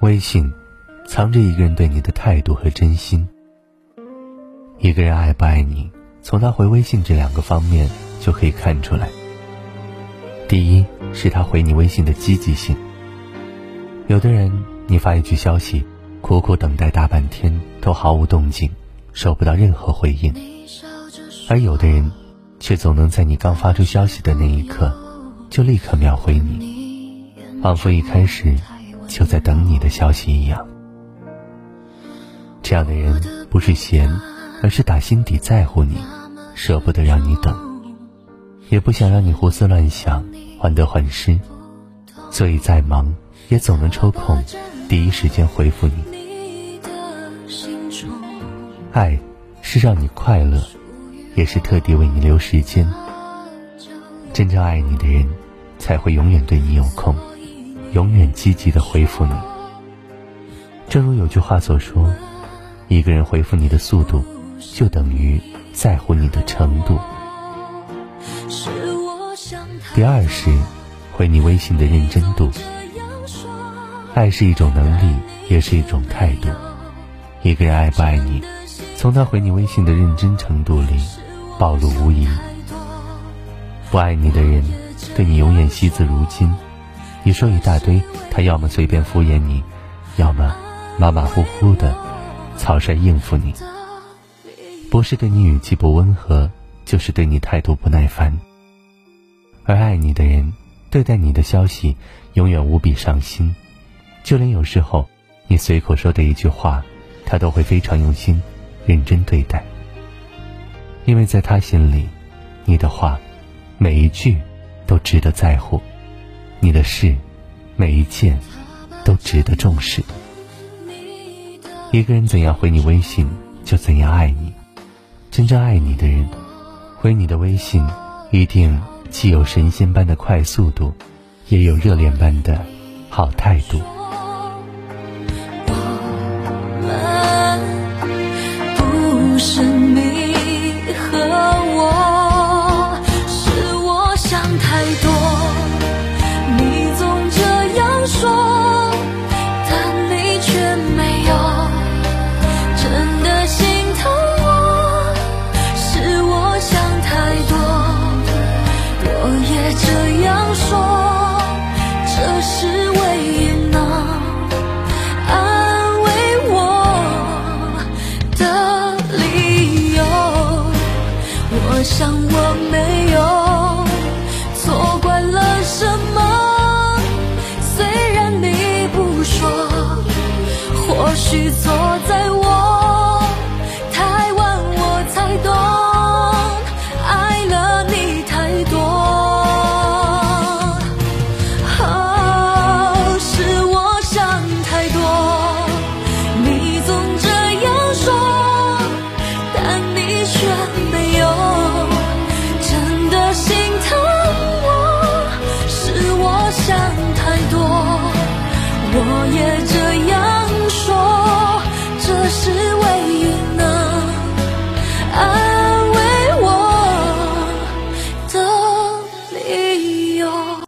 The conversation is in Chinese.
微信，藏着一个人对你的态度和真心。一个人爱不爱你，从他回微信这两个方面就可以看出来。第一是他回你微信的积极性。有的人，你发一句消息，苦苦等待大半天都毫无动静，收不到任何回应；而有的人，却总能在你刚发出消息的那一刻，就立刻秒回你，仿佛一开始就在等你的消息一样。这样的人不是闲，而是打心底在乎你，舍不得让你等，也不想让你胡思乱想、患得患失，所以再忙。也总能抽空，第一时间回复你。爱是让你快乐，也是特地为你留时间。真正爱你的人，才会永远对你有空，永远积极的回复你。正如有句话所说，一个人回复你的速度，就等于在乎你的程度。第二是，回你微信的认真度。爱是一种能力，也是一种态度。一个人爱不爱你，从他回你微信的认真程度里暴露无遗。不爱你的人，对你永远惜字如金。你说一大堆，他要么随便敷衍你，要么马马虎虎的草率应付你。不是对你语气不温和，就是对你态度不耐烦。而爱你的人，对待你的消息永远无比上心。就连有时候，你随口说的一句话，他都会非常用心、认真对待。因为在他心里，你的话，每一句都值得在乎；你的事，每一件都值得重视。一个人怎样回你微信，就怎样爱你。真正爱你的人，回你的微信，一定既有神仙般的快速度，也有热恋般的好态度。我想我没有错怪了什么，虽然你不说，或许错在我，太晚我才懂，爱了你太多。是我想太多，你总这样说，但你全都。